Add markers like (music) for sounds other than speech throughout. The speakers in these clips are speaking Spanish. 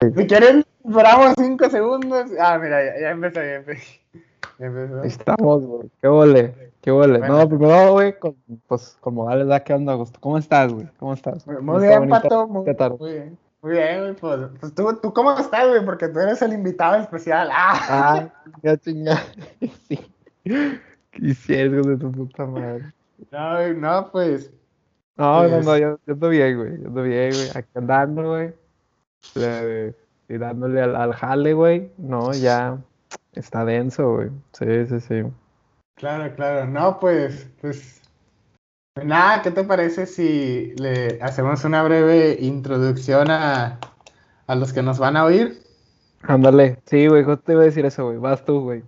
Si quieren, esperamos cinco segundos. Ah, mira, ya, ya empezó, ya empezó. Ya empezó. Ahí estamos, güey. Qué vole, qué vole. Bueno. No, primero, güey, con, pues, con modales, ¿da qué onda, Augusto? ¿Cómo estás, güey? ¿Cómo estás? Muy, ¿Cómo está bien, Pato. Muy, bien. Muy bien, güey. Pues, pues tú, tú, ¿cómo estás, güey? Porque tú eres el invitado especial. Ah, Ah, ya chinga. (laughs) Sí. Quisieras, de tu puta madre. no, güey, no, pues. No, no, Pues- no, yo, yo ando bien, güey. Yo ando bien, güey. Aquí andando, güey. Le- Y dándole al, al jale, güey. No, ya está denso, güey. Sí, sí, sí. Claro, claro. No, pues, pues. pues Nada, ¿qué te parece si le hacemos una breve introducción a, a los que nos van a oír? Ándale. Sí, güey, justo te iba a decir eso, güey. Vas tú, güey.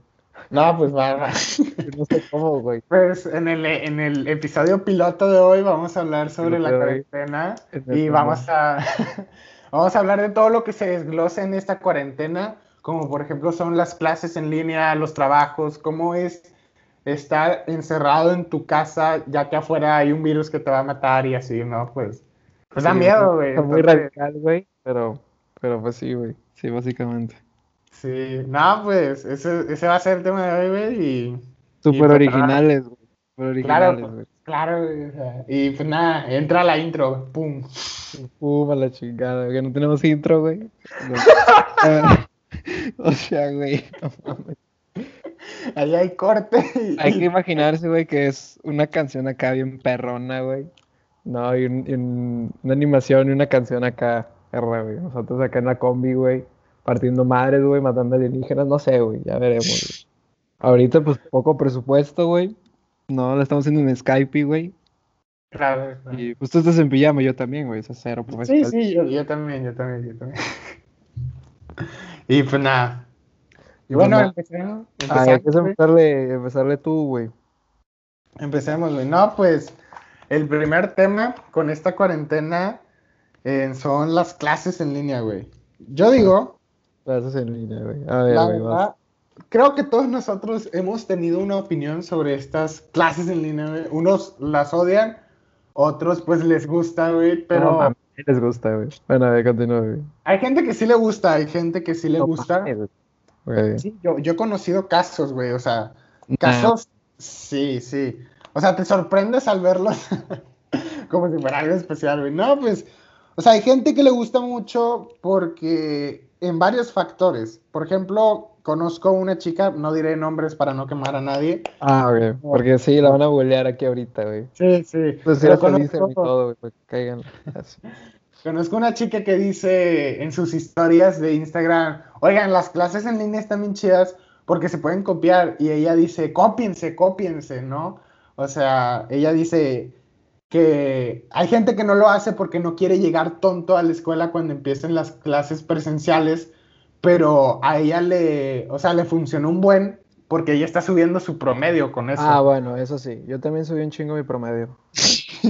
No, pues va, va. Yo (laughs) No sé cómo, güey. Pues en el, en el episodio piloto de hoy vamos a hablar sobre la hoy. cuarentena y vamos a, (laughs) vamos a hablar de todo lo que se desglosa en esta cuarentena, como por ejemplo son las clases en línea, los trabajos, cómo es estar encerrado en tu casa ya que afuera hay un virus que te va a matar y así, ¿no? Pues, pues da miedo, güey. Está muy radical, güey. Pero, pero pues sí, güey. Sí, básicamente. Sí, no, pues ese, ese va a ser el tema de hoy, güey, y... Súper pues, originales, güey. Súper Claro, originales, pues, güey. Claro, güey, o sea, y pues nada, entra la intro, pum. Pum, a la chingada, que no tenemos intro, güey. No. (laughs) (laughs) o sea, güey, no mames. Ahí hay corte. y- Hay que imaginarse, güey, que es una canción acá bien perrona, güey. No, y, un- y un- una animación y una canción acá, R, güey. Nosotros acá en la combi, güey, partiendo madres, güey, matando alienígenas, no sé, güey, ya veremos. Ahorita, pues, poco presupuesto, güey. No, lo estamos haciendo en Skype, güey. Claro, claro. Y pues tú estás en pijama, yo también, güey, eso es cero Sí, profesional. sí, yo, yo también, yo también, yo también. (laughs) Y pues nada. Y bueno, empecemos. Empezarle, empezarle tú, güey. Empecemos, güey. No, pues el primer tema con esta cuarentena eh, son las clases en línea, güey. Yo digo, Clases en línea, güey. A ver, la güey, vas. Creo que todos nosotros hemos tenido una opinión sobre estas clases en línea, güey. Unos las odian, otros pues les gusta, güey, No pero mames, sí les gusta, güey. Bueno, a ver, continúa, güey. hay gente que sí le gusta, hay gente que sí le No gusta. mames, güey. Sí, yo, yo he conocido casos, güey, o sea, casos, sí, sí. O sea, te sorprendes al verlos (laughs) como si fuera algo especial, güey. No, pues, o sea, hay gente que le gusta mucho porque en varios factores. Por ejemplo, conozco una chica, no diré nombres para no quemar a nadie. Ah, güey. Porque sí, la van a bolear aquí ahorita, güey. Sí, sí. Pues sí, dicen y conozco, todo, güey, caigan. (laughs) Conozco una chica que dice en sus historias de Instagram, oigan, las clases en línea están bien chidas porque se pueden copiar. Y ella dice, cópiense, cópiense, ¿no? O sea, ella dice que hay gente que no lo hace porque no quiere llegar tonto a la escuela cuando empiecen las clases presenciales, pero a ella le, o sea, le funcionó un buen porque ella está subiendo su promedio con eso. Ah, bueno, eso sí. Yo también subí un chingo mi promedio. (laughs)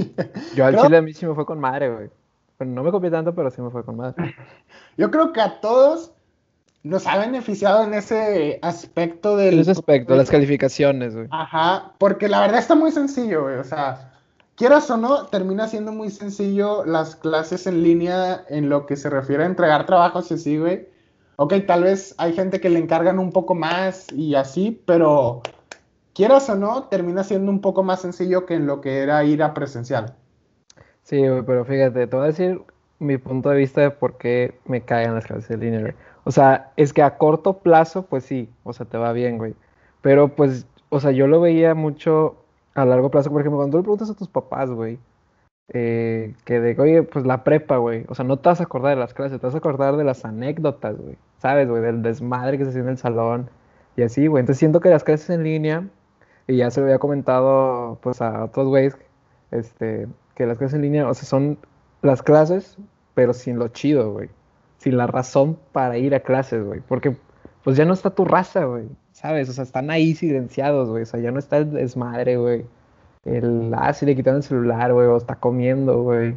Yo al Creo- chile a mí sí me fue con madre, güey. Bueno, no me copié tanto, pero sí me fue con madre. (laughs) Yo creo que a todos nos ha beneficiado en ese aspecto del... En ese aspecto, las calificaciones, güey. Ajá, porque la verdad está muy sencillo, güey. O sea, quieras o no, termina siendo muy sencillo las clases en línea en lo que se refiere a entregar trabajos y así, güey. Ok, tal vez hay gente que le encargan un poco más y así, pero quieras o no, termina siendo un poco más sencillo que en lo que era ir a presencial. Sí, pero fíjate, te voy a decir mi punto de vista de por qué me caen las clases en línea. O sea, es que a corto plazo, pues sí, o sea, te va bien, güey. Pero pues, o sea, yo lo veía mucho a largo plazo, por ejemplo, cuando le preguntas a tus papás, güey, eh, que de, oye, pues la prepa, güey, o sea, no te vas a acordar de las clases, te vas a acordar de las anécdotas, güey, ¿sabes, güey? Del desmadre que se hacía en el salón y así, güey. Entonces siento que las clases en línea, y ya se lo había comentado, pues, a otros güeyes, este, que las clases en línea, o sea, son las clases, pero sin lo chido, güey. Sin la razón para ir a clases, güey. Porque, pues ya no está tu raza, güey. ¿Sabes? O sea, están ahí silenciados, güey. O sea, ya no está el desmadre, güey. El, ah, si le quitan el celular, güey, o está comiendo, güey.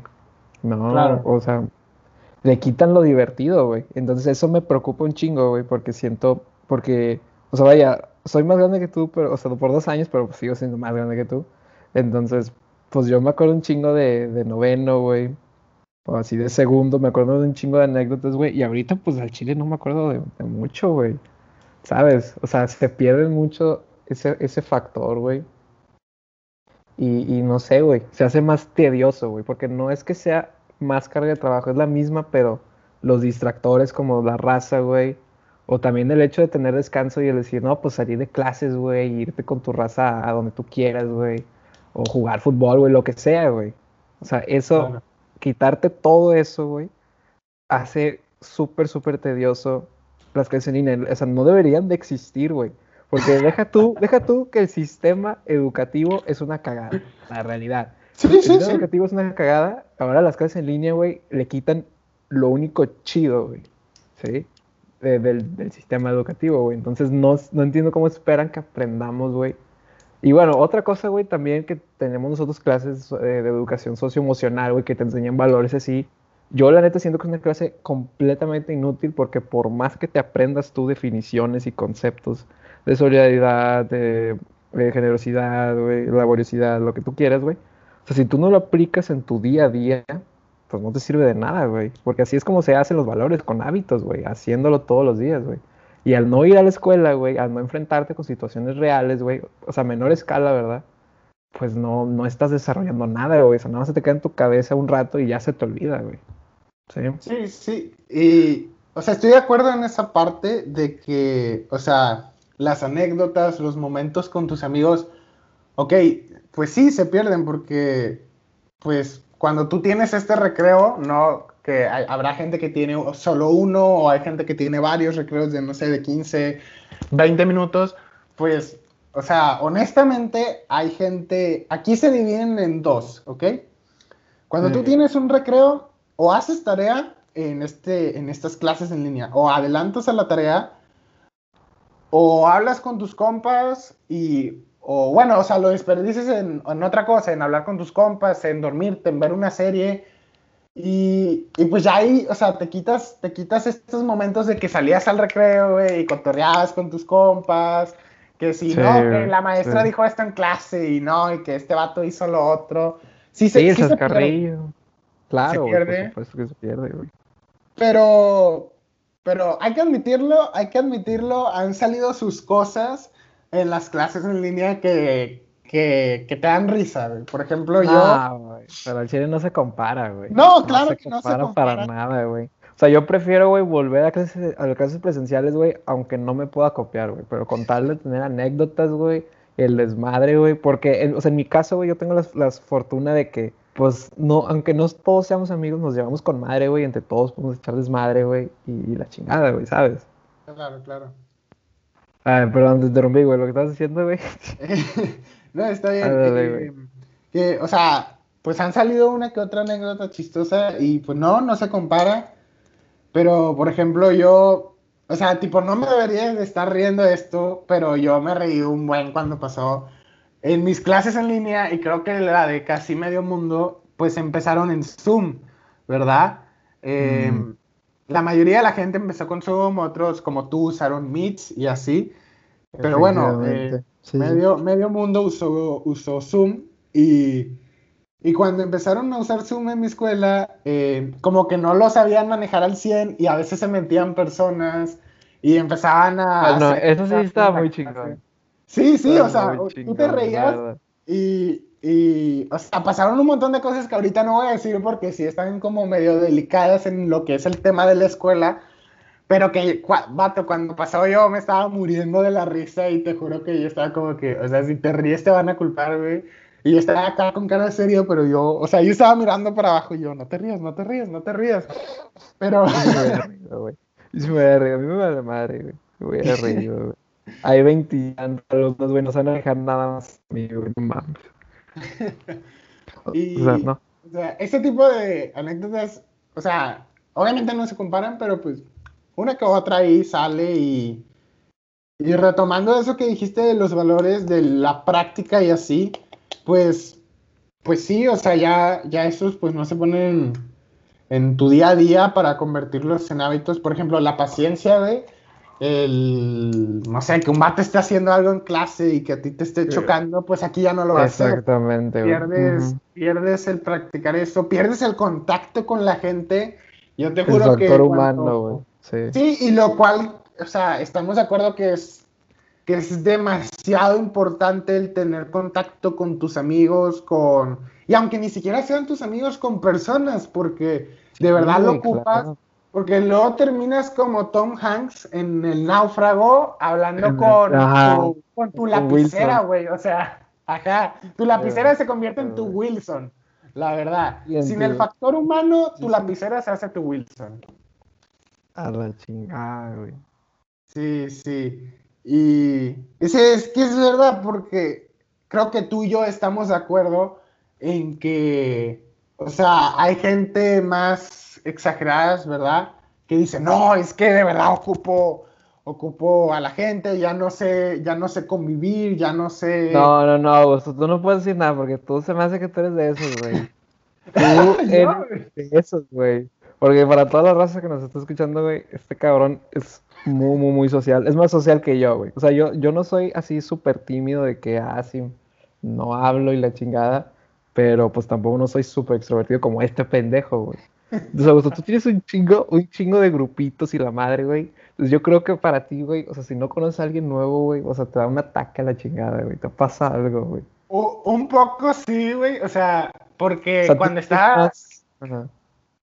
No, Claro. o sea, le quitan lo divertido, güey. Entonces eso me preocupa un chingo, güey, porque siento, porque, o sea, vaya, soy más grande que tú, pero, o sea, por dos años, pero sigo siendo más grande que tú. Entonces, pues yo me acuerdo un chingo de, de noveno, güey. O así de segundo, me acuerdo de un chingo de anécdotas, güey. Y ahorita, pues al chile no me acuerdo de, mucho, güey. ¿Sabes? O sea, se pierde mucho ese, ese factor, güey. Y, y no sé, güey. Se hace más tedioso, güey. Porque no es que sea más carga de trabajo, es la misma, pero los distractores como la raza, güey. O también el hecho de tener descanso y el decir, no, pues salir de clases, güey, irte con tu raza a donde tú quieras, güey. O jugar fútbol, güey, lo que sea, güey. O sea, eso, quitarte todo eso, güey, hace súper, súper tedioso las clases en línea. O sea, no deberían de existir, güey. Porque deja tú, deja tú que el sistema educativo es una cagada, la realidad. Sí, el sí, sistema sí. educativo es una cagada. Ahora las clases en línea, güey, le quitan lo único chido, güey. ¿Sí? del, del, sistema educativo, güey. Entonces no, no entiendo cómo esperan que aprendamos, güey. Y bueno, otra cosa, güey, también que tenemos nosotros clases eh, de educación socioemocional, güey, que te enseñan valores así. Yo la neta siento que es una clase completamente inútil porque por más que te aprendas tú definiciones y conceptos de solidaridad, de, generosidad, güey, laboriosidad, lo que tú quieras, güey. O sea, si tú no lo aplicas en tu día a día, pues no te sirve de nada, güey. Porque así es como se hacen los valores, con hábitos, güey, haciéndolo todos los días, güey. Y al no ir a la escuela, güey, al no enfrentarte con situaciones reales, güey, o sea, menor escala, ¿verdad? Pues no, no estás desarrollando nada, güey. O sea, nada más se te queda en tu cabeza un rato y ya se te olvida, güey. Sí, sí. sí. Y, o sea, estoy de acuerdo en esa parte de que, o sea, las anécdotas, los momentos con tus amigos, ok, pues sí, se pierden porque, pues, cuando tú tienes este recreo, no que hay, habrá gente que tiene solo uno o hay gente que tiene varios recreos de, no sé, de 15, 20 minutos, pues, o sea, honestamente hay gente, aquí se dividen en dos, ¿ok? Cuando sí. tú tienes un recreo, o haces tarea en, este, en estas clases en línea, o adelantas a la tarea, o hablas con tus compas y o bueno, o sea, lo desperdices en, en, otra cosa, en hablar con tus compas, en dormirte, en ver una serie. Y, y, pues ya ahí, o sea, te quitas, te quitas estos momentos de que salías al recreo, güey, y cotorreabas con tus compas, que si sí, no, que la maestra sí. dijo esto en clase y no, y que este vato hizo lo otro. Sí, se, sí, sí se pierde. Claro, se pierde. Wey, por supuesto que se pierde, güey. Pero, pero hay que admitirlo, hay que admitirlo, han salido sus cosas en las clases en línea que, que, que te dan risa, güey. Por ejemplo, yo... Ah, güey, pero el chile no se compara, güey. No, claro no se que no se compara. para nada, güey. O sea, yo prefiero, güey, volver a clases, a clases presenciales, güey, aunque no me pueda copiar, güey. Pero con tal de tener anécdotas, güey, el desmadre, güey. Porque, en, o sea, en mi caso, güey, yo tengo la, la fortuna de que, pues, no, aunque no todos seamos amigos, nos llevamos con madre, güey. Entre todos podemos echar desmadre, güey. Y, y la chingada, güey, ¿sabes? Claro, claro. Ah, perdón, te interrumpí, güey, lo que estabas diciendo, güey. (laughs) no, está bien. eh, que, o sea, pues han salido una que otra anécdota chistosa y pues no, no se compara. Pero, por ejemplo, yo, o sea, tipo, no me debería de estar riendo de esto, pero yo me reí un buen cuando pasó en mis clases en línea y creo que la de casi medio mundo, pues empezaron en Zoom, ¿verdad? Eh, mm la mayoría de la gente empezó con Zoom, otros como tú usaron Meets y así. Pero bueno, eh, sí. medio, medio mundo usó, usó Zoom y, y, cuando empezaron a usar Zoom en mi escuela, eh, como que no lo sabían manejar al 100 y a veces se metían personas y empezaban a... Ah, no, eso sí estaba muy chingón. Sí, sí, o sea, tú te reías y, y, o sea, pasaron un montón de cosas que ahorita no voy a decir porque sí están como medio delicadas en lo que es el tema de la escuela. Pero que, vato, cuando pasó yo me estaba muriendo de la risa y te juro que yo estaba como que, o sea, si te ríes te van a culpar, güey. Y yo estaba acá con cara serio, pero yo, o sea, yo estaba mirando para abajo y yo, no te rías, no te rías, no te rías. Pero... Sí me voy a reír, a mí me vale madre, güey. Me voy a reír, güey. Hay 20 alumnos, güey, no se van a dejar nada más mí, güey, no mames. (laughs) y, o sea, no. o sea, ese tipo de anécdotas, o sea, obviamente no se comparan, pero pues una que otra ahí sale y, y retomando eso que dijiste de los valores de la práctica y así, pues, pues sí, o sea, ya, ya esos pues no se ponen en, en tu día a día para convertirlos en hábitos. Por ejemplo, la paciencia, güey. El, no sé, que un vato esté haciendo algo en clase y que a ti te esté chocando, pues aquí ya no lo vas a hacer. Exactamente. Pierdes, pierdes el practicar eso, pierdes el contacto con la gente. Yo te El juro que factor cuando- humano. Sí. Sí, y lo cual, o sea, estamos de acuerdo que es, que es demasiado importante el tener contacto con tus amigos, con... Y aunque ni siquiera sean tus amigos, con personas, porque de verdad lo Sí, ocupas, claro. Porque luego terminas como Tom Hanks en El Náufrago, hablando el- con, Ajá, tu, con tu con lapicera, güey, o sea, ajá, tu lapicera Sí, se convierte en tu sí. Wilson, la verdad. Sin el factor humano, tu Sí, sí. lapicera se hace tu Wilson. A la chingada, güey. Sí, sí. Y ese es que es verdad, porque creo que tú y yo estamos de acuerdo en que, o sea, hay gente más exageradas, ¿verdad? Que dice, no, es que de verdad ocupo, ocupo a la gente, ya no sé, ya no sé convivir, ya no sé. No, no, no, Augusto, tú no puedes decir nada porque tú se me hace que tú eres de esos, güey. (laughs) Tú eres de esos, güey. Porque para toda la raza que nos está escuchando, güey, este cabrón es muy, muy, muy social. Es más social que yo, güey. O sea, yo, yo no soy así súper tímido de que, ah, sí, no hablo y la chingada. Pero pues tampoco no soy súper extrovertido como este pendejo, güey. Entonces, Augusto, tú tienes un chingo, un chingo de grupitos y la madre, güey. Entonces yo creo que para ti, güey, o sea, si no conoces a alguien nuevo, güey, o sea, te da un ataque a la chingada, güey. Te pasa algo, güey. un poco sí, güey, o sea, porque O sea, cuando estaba...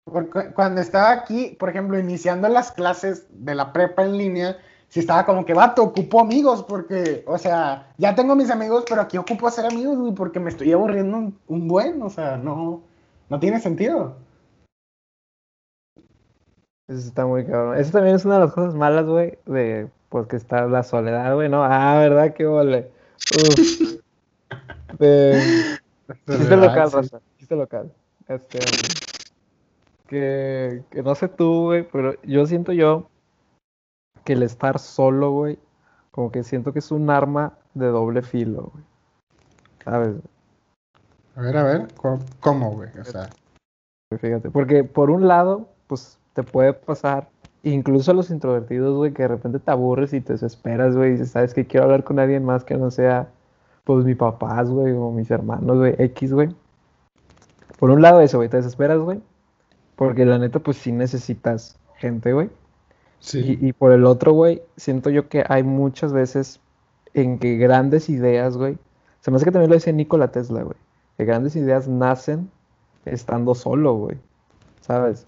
Porque cuando estaba aquí, por ejemplo, iniciando las clases de la prepa en línea, sí estaba como que, vato, ocupo amigos, porque, o sea, ya tengo mis amigos, pero aquí ocupo hacer amigos, güey, porque me estoy aburriendo un, un buen, o sea, no, no tiene sentido. Eso está muy cabrón. Eso también es una de las cosas malas, güey, de pues que está la soledad, güey, ¿no? Ah, ¿verdad? Qué vole. Uf. (laughs) De... Chiste local, raza. Chiste local. Este, que, que no sé tú, güey, pero yo siento yo que el estar solo, güey, como que siento que es un arma de doble filo, güey. ¿Sabes? A ver, a ver, ¿cómo- ¿cómo, güey? O sea, Fíjate, porque por un lado, pues te puede pasar, incluso a los introvertidos, güey, que de repente te aburres y te desesperas, güey, y dices, ¿sabes qué? Quiero hablar con alguien más que no sea, pues, mis papás, güey, o mis hermanos, güey, X, güey. Por un lado eso, güey, te desesperas, güey, porque la neta, pues, sí necesitas gente, güey. sí. Y, y por el otro, güey, siento yo que hay muchas veces en que grandes ideas, güey, se me hace que también lo decía Nikola Tesla, güey, que grandes ideas nacen estando solo, güey, ¿sabes?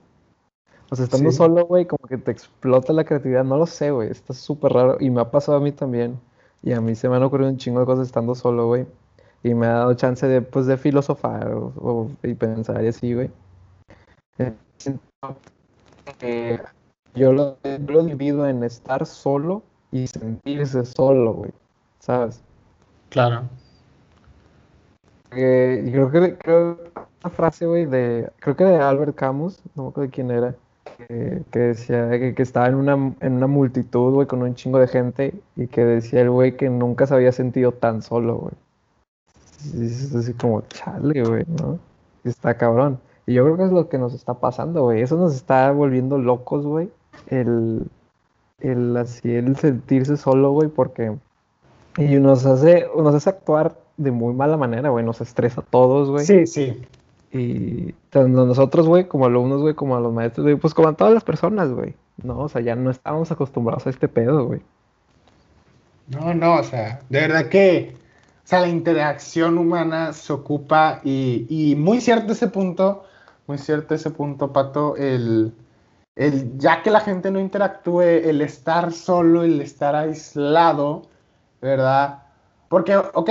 O sea, estando Sí. solo, güey, como que te explota la creatividad, no lo sé, güey, está súper raro y me ha pasado a mí también, y a mí se me han ocurrido un chingo de cosas estando solo, güey, y me ha dado chance de, pues, de filosofar o, o- y pensar y así, güey. Eh, yo lo, lo divido en estar solo y sentirse solo, güey, ¿sabes? Claro. Yo creo que creo una frase, güey, de creo que de Albert Camus, no me acuerdo de quién era, que, decía que, que estaba en una en una multitud, güey, con un chingo de gente y que decía el güey que nunca se había sentido tan solo, güey. Es así como, chale, güey, ¿no? Está cabrón. Y yo creo que es lo que nos está pasando, güey. Eso nos está volviendo locos, güey. El, el así, el sentirse solo, güey, porque y nos hace, nos hace actuar de muy mala manera, güey. Nos estresa a todos, güey. Sí, sí. Y tanto nosotros, güey, como alumnos, güey, como a los maestros, güey, pues como a todas las personas, güey. No, o sea, ya no estamos acostumbrados a este pedo, güey. No, no, o sea, de verdad que, o sea, la interacción humana se ocupa y, y muy cierto ese punto, muy cierto ese punto, Pato, el, el ya que la gente no interactúe, el estar solo, el estar aislado, ¿verdad? Porque, ok,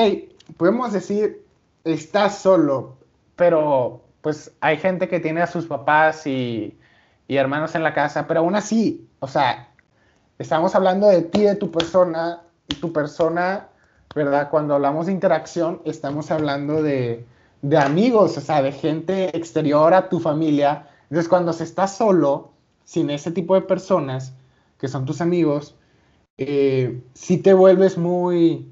podemos decir, estás solo, pero pues hay gente que tiene a sus papás y, y hermanos en la casa, pero aún así, o sea, estamos hablando de ti, de tu persona, y tu persona, ¿verdad? Cuando hablamos de interacción, estamos hablando de, de amigos, o sea, de gente exterior a tu familia. Entonces, cuando se está solo, sin ese tipo de personas, que son tus amigos, eh, sí te vuelves muy,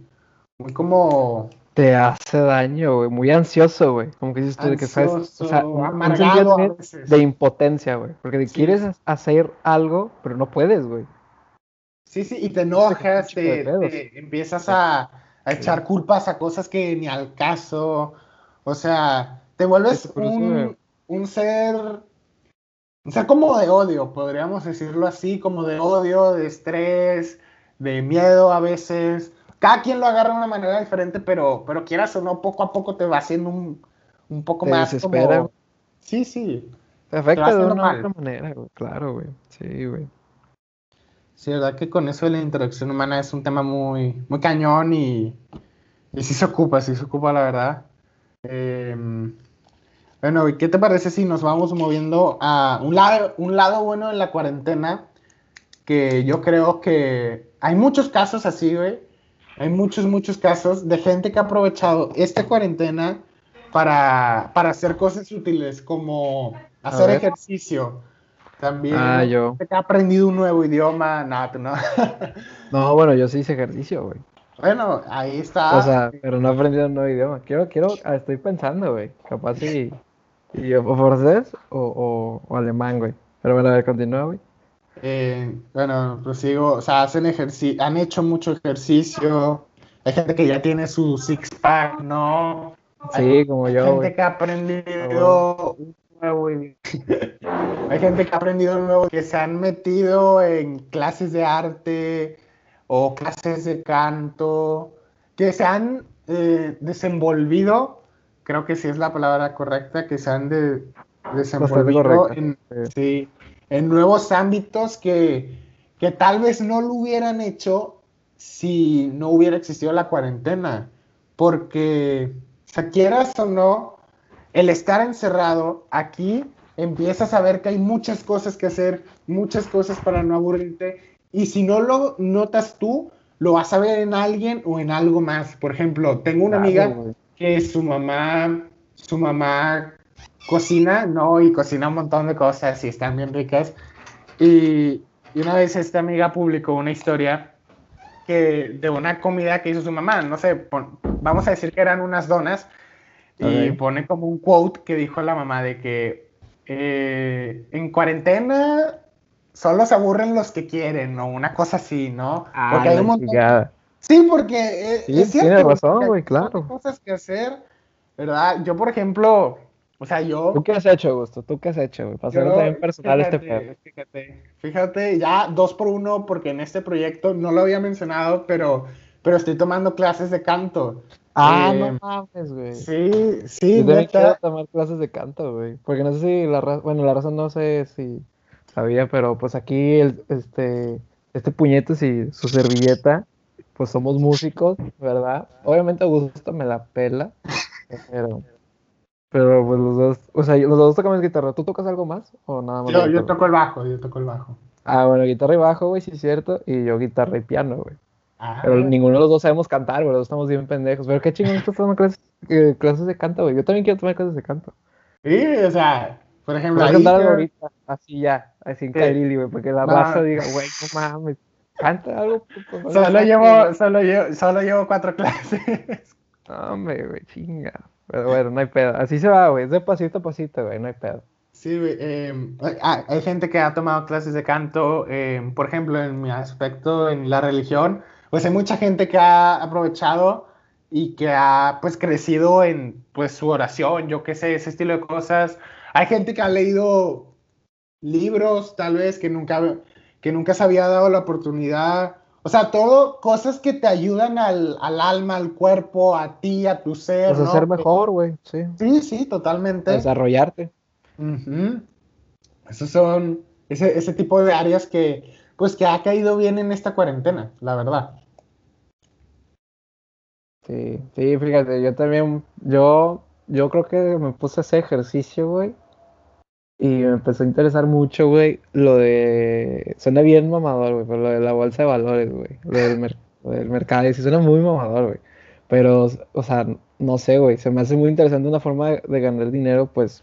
muy como Te hace daño, güey. Muy ansioso, güey. Como que dices tú, de que sabes, o sea, amargado a veces. de impotencia, güey. Porque Sí. quieres hacer algo, pero no puedes, güey. Sí, sí, y te enojas, te, empiezas a, echar culpas a cosas que ni al caso. O sea, te vuelves un, un ser. Un ser como de odio, podríamos decirlo así, como de odio, de estrés, de miedo a veces. Cada quien lo agarra de una manera diferente, pero, pero quieras o no, poco a poco te va haciendo un, un poco más como... Sí, sí. Te afecta de una otra manera, güey. Claro, güey. Sí, güey. Sí, verdad que con eso de la interacción humana es un tema muy, muy cañón y, y sí se ocupa, sí se ocupa, la verdad. Em, bueno, ¿y qué te parece si nos vamos moviendo a un lado, un lado bueno en la cuarentena? Que yo creo que hay muchos casos así, güey. Hay muchos, muchos casos de gente que ha aprovechado esta cuarentena para, para hacer cosas útiles como hacer ejercicio. También ah, yo. que ha aprendido un nuevo idioma, nada, no. (laughs) no, bueno, yo sí hice ejercicio, güey. Bueno, ahí está. O sea, pero no he aprendido un nuevo idioma. Quiero, quiero, ah, estoy pensando, güey. Capaz si, y, o francés o, o, alemán, güey. Pero bueno, a ver, continúa, güey. Eh, bueno, pues sigo, o sea, hacen ejercicio, han hecho mucho ejercicio. Hay gente que ya tiene su six pack, ¿no? Sí, como yo. (laughs) Hay gente que ha aprendido un nuevo Hay gente que ha aprendido nuevo, que se han metido en clases de arte o clases de canto, que se han eh, desenvolvido, creo que sí es la palabra correcta, que se han de, desenvolvido en, en, nuevos ámbitos que, que tal vez no lo hubieran hecho si no hubiera existido la cuarentena, porque sea, quieras o no, el estar encerrado aquí, empiezas a ver que hay muchas cosas que hacer, muchas cosas para no aburrirte, y si no lo notas tú, lo vas a ver en alguien o en algo más. Por ejemplo, tengo una amiga que su mamá, su mamá cocina, ¿no? Y cocina un montón de cosas y están bien ricas. Y, y una vez esta amiga publicó una historia que, de una comida que hizo su mamá, no sé, vamos a decir que eran unas donas, y pone como un quote que dijo la mamá de que eh, en cuarentena solo se aburren los que quieren, o una cosa así, ¿no? Ah, porque hay un montón... Sí, porque eh, es cierto. Tiene razón, güey, claro. Hay cosas que hacer, ¿verdad? Yo, por ejemplo, o sea, yo. ¿Tú qué has hecho, Gusto? ¿Tú qué has hecho, güey? Para también personal este pedo. Fíjate, fíjate, ya dos por uno, porque en este proyecto no lo había mencionado, pero, pero estoy tomando clases de canto. Ah, no eh, mames, güey. Sí, sí, Yo también quiero tomar clases de canto, güey. Porque no sé si la raza, bueno, la razón no sé si sabía, pero pues aquí el, este, este puñetes y su servilleta, pues somos músicos, ¿verdad? Obviamente Augusto me la pela, (laughs) pero pero pues los dos, o sea, los dos tocamos guitarra. ¿Tú tocas algo más o nada más? Yo, yo toco el bajo, yo toco el bajo. Ah, bueno, guitarra y bajo, güey, sí es cierto. Y yo guitarra y piano, güey. Ah, pero ninguno de los dos sabemos cantar, güey, los estamos bien pendejos. Pero qué chingón estás tomando clases, eh, clases de canto, güey. Yo también quiero tomar clases de canto. Sí, o sea, por ejemplo. Voy a cantar algo ahorita, así ya, así en güey, porque la raza diga, güey, no mames, canta algo. solo, llevo, solo, llevo, solo llevo cuatro (laughs) clases. hombre, güey, chinga. Pero bueno, no hay pedo. Así se va, güey. Es de pasito a pasito, güey. No hay pedo. Sí. Em, hay gente que ha tomado clases de canto, em, por ejemplo, en mi aspecto, en la religión, pues hay mucha gente que ha aprovechado y que ha, pues, crecido en, pues, su oración, yo qué sé, ese estilo de cosas. Hay gente que ha leído libros, tal vez, que nunca, que nunca se había dado la oportunidad o sea, todo cosas que te ayudan al, alma, al cuerpo, a ti, a tu ser. Pues a ser mejor, güey, sí. Sí, sí, totalmente. Desarrollarte. Esos son ese, ese tipo de áreas que, pues, que ha caído bien en esta cuarentena, la verdad. Sí, sí, fíjate, yo también, yo, yo creo que me puse a hacer ejercicio, güey, y me empezó a interesar mucho, güey, lo de... Suena bien mamador, güey, pero lo de la bolsa de valores, güey. Lo del, mercado, sí suena muy mamador, güey. Pero, o sea, no sé, güey, se me hace muy interesante una forma de, ganar dinero, pues,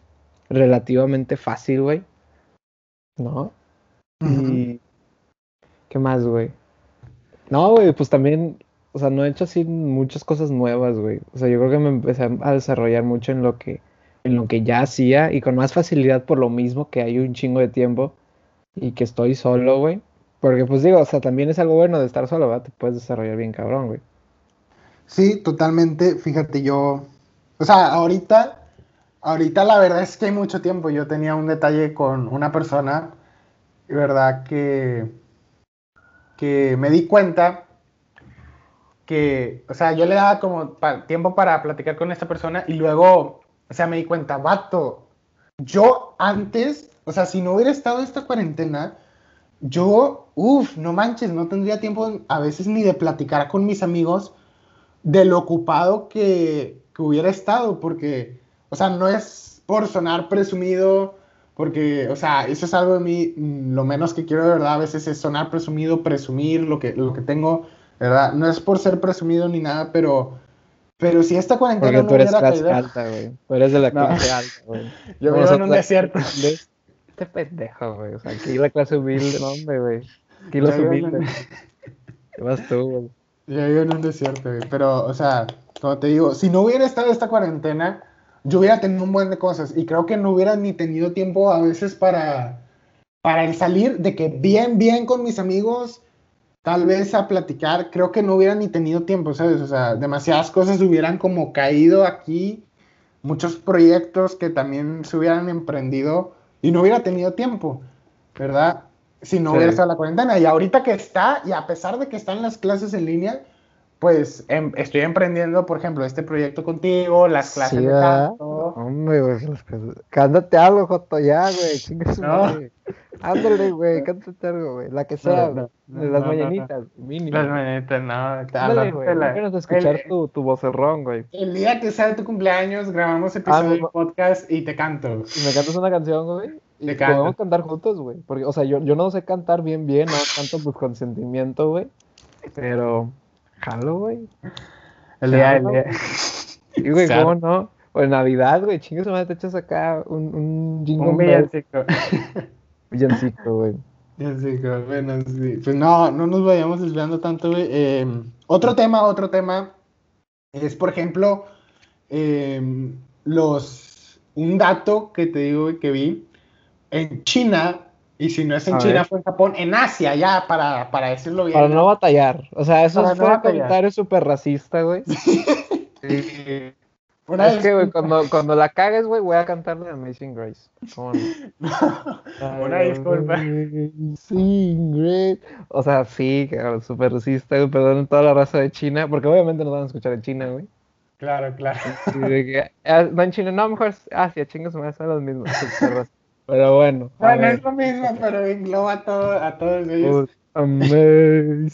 relativamente fácil, güey. ¿No? Y... ¿Qué más, güey? No, güey, pues también, o sea, no he hecho así muchas cosas nuevas, güey. O sea, yo creo que me empecé a desarrollar mucho en lo que en lo que ya hacía y con más facilidad por lo mismo que hay un chingo de tiempo y que estoy solo, güey. Porque pues digo, o sea, también es algo bueno de estar solo, ¿verdad? Te puedes desarrollar bien cabrón, güey. Sí, totalmente. Fíjate, yo, o sea, ahorita, ahorita la verdad es que hay mucho tiempo. Yo tenía un detalle con una persona, ¿verdad? Que, que me di cuenta que, o sea, yo le daba como tiempo para platicar con esta persona y luego, o sea, me di cuenta, vato, yo antes, o sea, si no hubiera estado esta cuarentena, yo, uff, no manches, no tendría tiempo a veces ni de platicar con mis amigos de lo ocupado que, que hubiera estado, porque, o sea, no es por sonar presumido, porque, o sea, eso es algo de mí, lo menos que quiero de verdad a veces es sonar presumido, presumir lo que, lo que tengo, ¿verdad? No es por ser presumido ni nada, pero, pero si esta cuarentena Porque tú eres clase alta, güey. Tú eres de la (laughs) clase alta, güey. (laughs) Yo vivo en un desierto. (laughs) Este pendejo, güey. O sea, aquí la clase humilde, no, hombre, güey. Aquí los humildes. ¿Qué vas tú, güey? Yo vivo en un desierto, güey. Pero, o sea, como te digo, si no hubiera estado esta cuarentena, yo hubiera tenido un buen de cosas. Y creo que no hubiera ni tenido tiempo a veces para, para el salir de que bien, bien con mis amigos tal vez a platicar, creo que no hubiera ni tenido tiempo, ¿sabes? O sea, demasiadas cosas hubieran como caído aquí, muchos proyectos que también se hubieran emprendido y no hubiera tenido tiempo, ¿verdad? Si no hubiera estado la cuarentena. Y ahorita que está, y a pesar de que están las clases en línea, pues em, estoy emprendiendo, por ejemplo, este proyecto contigo, las clases de canto. Hombre, güey, las clases. Cántate algo, Joto, ya, güey, no. Ándale, (laughs) güey, cántate algo, güey, la que sea, de las mañanitas, mínimo. Las mañanitas, no. Ándale, güey, a escuchar tu, tu vocerrón, güey. El día que sea tu cumpleaños, grabamos episodio de podcast y te canto. Y me cantas una canción, güey. Y podemos cantar juntos, güey. Porque, o sea, yo, yo no sé cantar bien, bien, no canto pues con sentimiento, güey. Pero Jalo, güey. El día, el día. Y, güey, ¿cómo no? O en Navidad, güey, chingas, te echas acá un, un jingle. Un villancico. Villancico, güey. Villancico, bueno, sí. Pues no, no nos vayamos desviando tanto, güey. Eh, otro tema, otro tema es, por ejemplo, eh, los, un dato que te digo que vi. En China y si no es en China, fue en Japón, en Asia, ya, para, para decirlo bien. Para no batallar. O sea, eso fue un comentario súper racista, güey. (laughs) sí. Es que, güey, cuando, cuando la cagues, güey, voy a cantarle Amazing Grace. ¿Cómo no? (laughs) Una disculpa. Amazing Grace. O sea, sí, súper racista, güey, perdón, toda la raza de China, porque obviamente nos van a escuchar en China, güey. Claro, claro. Ah, no en China, no, mejor Asia, chingas, son los mismos. Pero bueno. Bueno, es lo mismo, pero engloba a, todo, a todos ellos. Amazing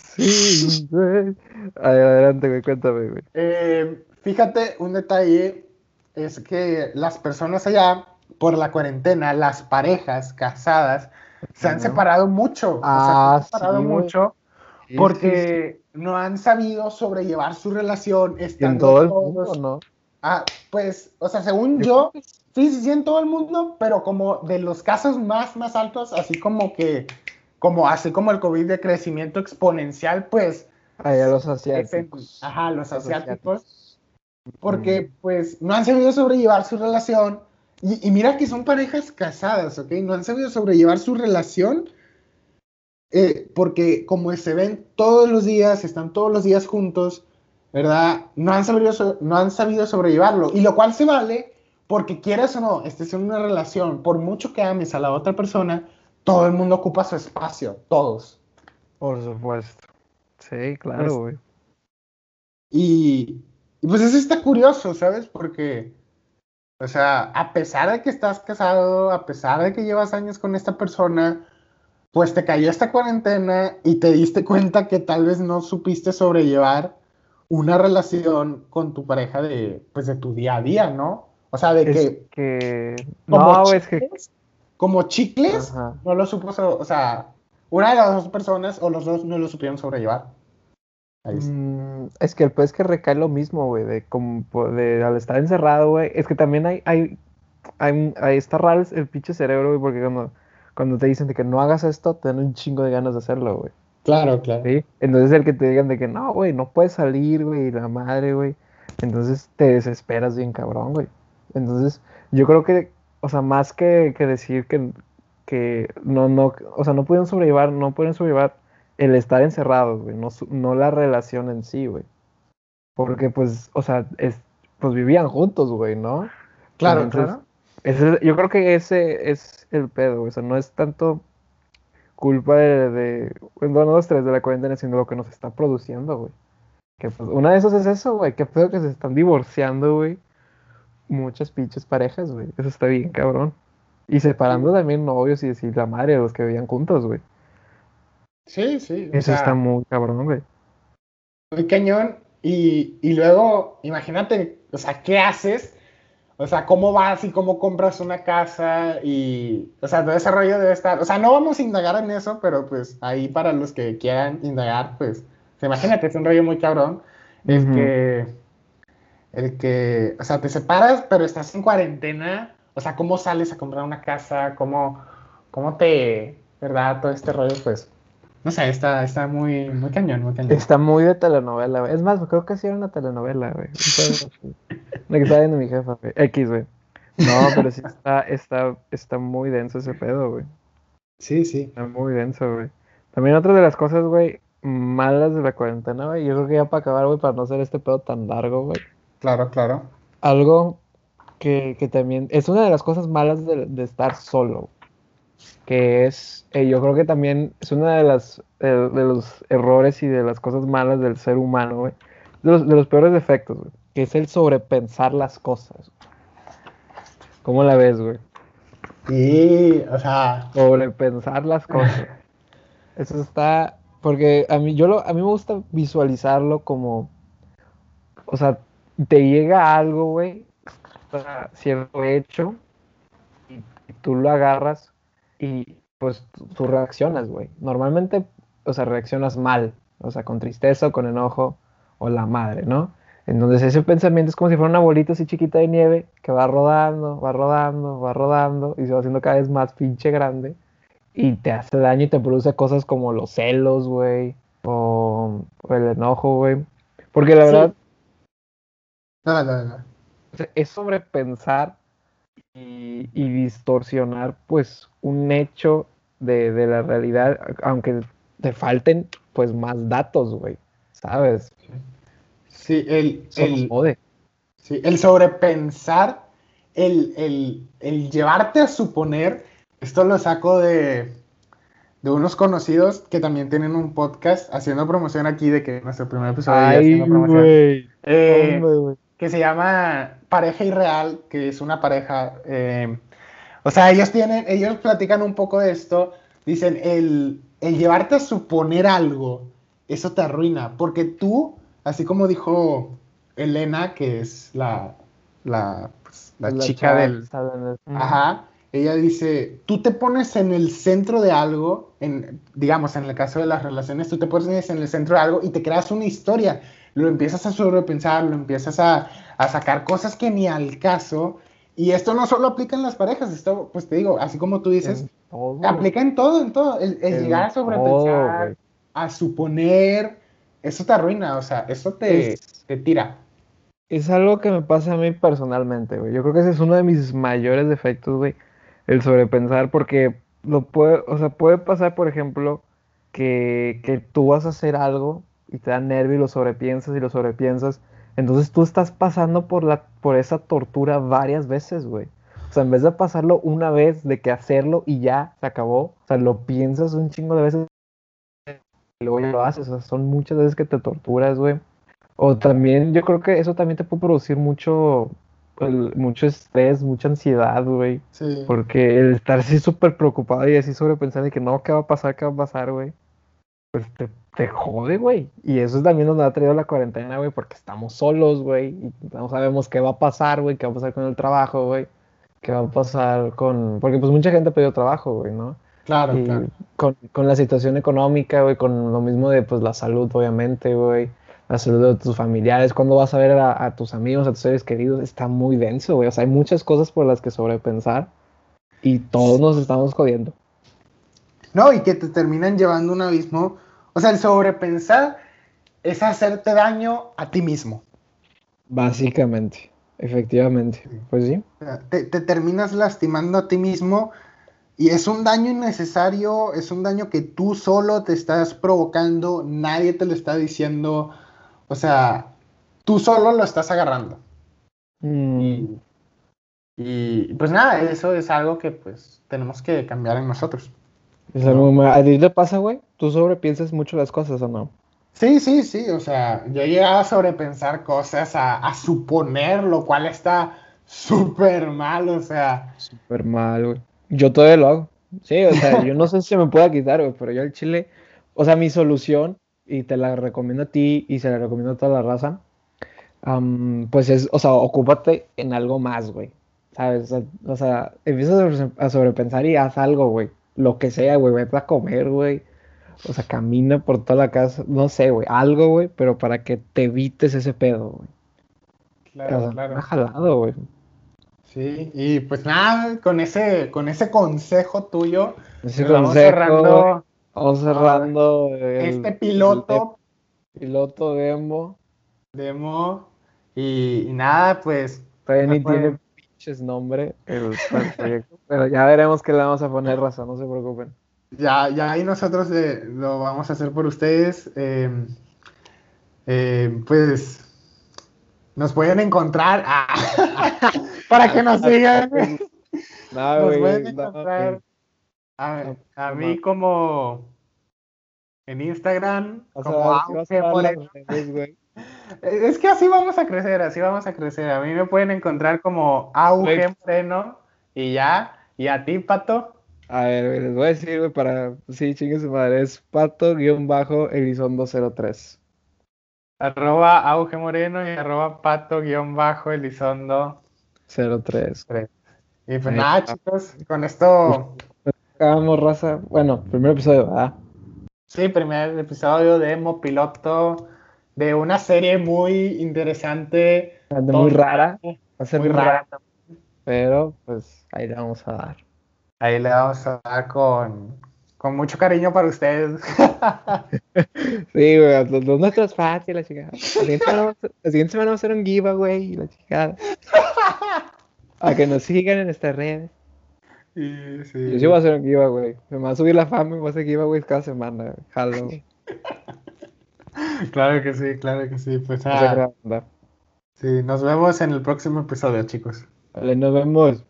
Adelante, güey, cuéntame, güey. Eh, fíjate, un detalle es que las personas allá, por la cuarentena, las parejas casadas, se han separado mucho. Ah, se han separado mucho porque no han sabido sobrellevar su relación. En todo el mundo, ¿no? Ah, pues, o sea, según yo, Sí, sí, sí, en todo el mundo, pero como de los casos más, más altos, así como que, como así como el COVID de crecimiento exponencial, pues... Allá los asiáticos. Ajá, los asiáticos. Porque, pues, no han sabido sobrellevar su relación. Y, y, mira que son parejas casadas, ¿ok? No han sabido sobrellevar su relación. Eh, porque como se ven todos los días, están todos los días juntos, ¿verdad? No han sabido, no han sabido sobrellevarlo. Y lo cual se vale porque quieras o no, estés en una relación, por mucho que ames a la otra persona, todo el mundo ocupa su espacio, todos. Por supuesto. Sí, claro, güey. y, y, pues eso está curioso, ¿sabes? Porque, o sea, a pesar de que estás casado, a pesar de que llevas años con esta persona, pues te cayó esta cuarentena y te diste cuenta que tal vez no supiste sobrellevar una relación con tu pareja de, pues, de tu día a día, ¿no? O sea, de que, que... No, es que... Como chicles, no lo supo, o sea, una de las dos personas o los dos no lo supieron sobrellevar. Mm, es que el pues que recae lo mismo, güey, de como de al estar encerrado, güey, es que también hay, hay, hay, está raro el pinche cerebro, güey, porque cuando, cuando te dicen de que no hagas esto, te dan un chingo de ganas de hacerlo, güey. Claro, claro. ¿Sí? Entonces el que te digan de que no, güey, no puedes salir, güey, la madre, güey. Entonces te desesperas bien cabrón, güey. Entonces, yo creo que, o sea, más que, decir que, que no, no, o sea, no pueden sobrellevar, no pueden sobrellevar el estar encerrados, güey, no, no la relación en sí, güey. Porque, pues, o sea, es, pues vivían juntos, güey, ¿no? Claro, claro. yo creo que ese es el pedo, güey. O sea, no es tanto culpa de, de bueno, dos, tres de la cuarentena, sino lo que nos está produciendo, güey. Que pues, una de esas es eso, güey. Qué pedo que se están divorciando, güey. Muchas pinches parejas, güey. Eso está bien, cabrón. Y separando también novios y decir la madre de los que vivían juntos, güey. Sí, sí. Eso está muy cabrón, güey. Muy cañón. Y, y luego, imagínate, o sea, ¿qué haces? O sea, ¿cómo vas y cómo compras una casa? Y, o sea, todo ese rollo debe estar. O sea, no vamos a indagar en eso, pero pues ahí para los que quieran indagar, pues, imagínate, es un rollo muy cabrón. El que, el que, o sea, te separas, pero estás en cuarentena. O sea, ¿cómo sales a comprar una casa? ¿Cómo, cómo te, verdad? Todo este rollo, pues, no sé, está, está muy, muy cañón, muy cañón. Está muy de telenovela, güey. Es más, creo que sí era una telenovela, güey. La que estaba viendo mi jefa, güey. X, güey. No, pero sí está, está, está muy denso ese pedo, güey. Sí, sí. Está muy denso, güey. También otra de las cosas, güey, malas de la cuarentena, güey. Yo creo que ya para acabar, güey, para no hacer este pedo tan largo, güey. Claro, claro. Algo que, que también es una de las cosas malas de, de estar solo que es, eh, yo creo que también es una de las eh, de los errores y de las cosas malas del ser humano, güey. De los, de los peores defectos, güey. Que es el sobrepensar las cosas. ¿Cómo la ves, güey? Sí, o sea. Sobrepensar las cosas. (laughs) Eso está. Porque a mí, yo lo, a mí me gusta visualizarlo como. O sea, te llega algo, güey. Cierto hecho. Y tú lo agarras y pues tú reaccionas, güey. Normalmente, o sea, reaccionas mal, o sea, con tristeza o con enojo o la madre, ¿no? Entonces ese pensamiento es como si fuera una bolita así chiquita de nieve que va rodando, va rodando, va rodando y se va haciendo cada vez más pinche grande y te hace daño y te produce cosas como los celos, güey, o, el enojo, güey. Porque la verdad... No, no, no. Es sobrepensar y, distorsionar pues un hecho de, la realidad, aunque te falten pues más datos, güey, ¿sabes? Sí, el, el, sí, el sobrepensar, el, el, llevarte a suponer, esto lo saco de, de unos conocidos que también tienen un podcast haciendo promoción aquí de que nuestro primer episodio haciendo promoción. Eh, que se llama Pareja Irreal, que es una pareja. Eh, o sea, ellos tienen, ellos platican un poco de esto. Dicen, el, el llevarte a suponer algo, eso te arruina. Porque tú, así como dijo Elena, que es la, la, pues, la, chica del. Ajá. Ella dice, tú te pones en el centro de algo, en, digamos, en el caso de las relaciones, tú te pones en el centro de algo y te creas una historia lo empiezas a sobrepensar, lo empiezas a, sacar cosas que ni al caso. Y esto no solo aplica en las parejas, esto, pues te digo, así como tú dices, aplica en todo, en todo. El, llegar a sobrepensar, a suponer, eso te arruina, o sea, eso te, te tira. Es algo que me pasa a mí personalmente, güey. Yo creo que ese es uno de mis mayores defectos, güey. El sobrepensar, porque lo puede, o sea, puede pasar, por ejemplo, que, que tú vas a hacer algo y te da nervio y lo sobrepiensas y lo sobrepiensas. Entonces tú estás pasando por, la, por esa tortura varias veces, güey. O sea, en vez de pasarlo una vez, de que hacerlo y ya se acabó, o sea, lo piensas un chingo de veces y luego ya lo haces. O sea, son muchas veces que te torturas, güey. O también, yo creo que eso también te puede producir mucho, mucho estrés, mucha ansiedad, güey. Sí. Porque el estar así súper preocupado y así sobrepensar de que no, ¿qué va a pasar? ¿Qué va a pasar, güey? Pues te te jode, güey. Y eso también nos ha traído la cuarentena, güey, porque estamos solos, güey. Y no sabemos qué va a pasar, güey, qué va a pasar con el trabajo, güey. Qué va a pasar con... Porque pues mucha gente ha pedido trabajo, güey, ¿no? Claro, claro. Con, con, la situación económica, güey, con lo mismo de pues la salud, obviamente, güey. La salud de tus familiares, cuando vas a ver a, a tus amigos, a tus seres queridos, está muy denso, güey. O sea, hay muchas cosas por las que sobrepensar y todos nos estamos jodiendo. No, y que te terminan llevando un abismo o sea, el sobrepensar es hacerte daño a ti mismo. Básicamente, efectivamente. Pues sí. Te, terminas lastimando a ti mismo Y es un daño innecesario, es un daño que tú solo te estás provocando, nadie te lo está diciendo, o sea, tú solo lo estás agarrando. Mm, Y pues nada, eso es algo que pues tenemos que cambiar en nosotros. Es algo muy- ¿A ti te pasa, güey? ¿Tú sobrepiensas mucho las cosas o no? Sí, sí, sí, o sea, yo he llegado a sobrepensar cosas, a, a suponer, lo cual está súper mal, o sea, Súper mal, güey. Yo todavía lo hago. Sí, o sea, yo no sé si se me pueda quitar, güey, pero yo al chile, o sea, mi solución, y te la recomiendo a ti y se la recomiendo a toda la raza, am, pues es, o sea, ocúpate en algo más, güey. ¿Sabes? O sea, o sea, empieza a sobre- a sobrepensar y haz algo, güey. Lo que sea, güey, vete a comer, güey. O sea, camina por toda la casa, no sé, güey, algo, güey, pero para que te evites ese pedo, güey. O claro, sea, claro. jalado, güey. Sí, y pues nada, con ese, con ese consejo tuyo, Ese pues vamos cerrando. Vamos cerrando el, este piloto el piloto demo. demo y, y nada, pues Todavía ni puede- tiene pinches nombre el, el proyecto. (laughs) Pero ya veremos qué le vamos a poner razón, no se preocupen. ya, ya ahí nosotros eh, lo vamos a hacer por ustedes. eh, eh, pues nos pueden encontrar ah, (laughs) para que nos sigan. (laughs) No, Nos pueden encontrar a, a mí como en Instagram, como a, sí Es que así vamos a crecer, así vamos a crecer. A mí me pueden encontrar como Auge. Moreno y ya. Y a ti, Pato. A ver, les voy a decir, güey, para. Sí, chingue su madre. Es pato-elizondo03. Arroba Auge Moreno y arroba Pato guion bajo Elizondo. 03. Y pues nada, chicos, con esto, Acabamos, raza. Bueno, primer episodio, ¿verdad? sí, primer episodio de Emo Piloto de una serie muy interesante. Muy rara. Va a ser Muy rara. rara, pero pues ahí le vamos a dar. Ahí le vamos a dar con, con mucho cariño para ustedes. (laughs) Sí, güey, los, los nuestros fans y la chingada. La siguiente semana vamos a- la siguiente semana vamos a hacer un giveaway y la chingada. (laughs) A que nos sigan en nuestras redes. Sí, sí. Yo sí voy a hacer un giveaway. Me va a subir la fama y voy a hacer giveaways cada semana. Jalo. (laughs) Claro que sí, claro que sí. Pues ah, sí, nos vemos en el próximo episodio, chicos. Vale, nos vemos.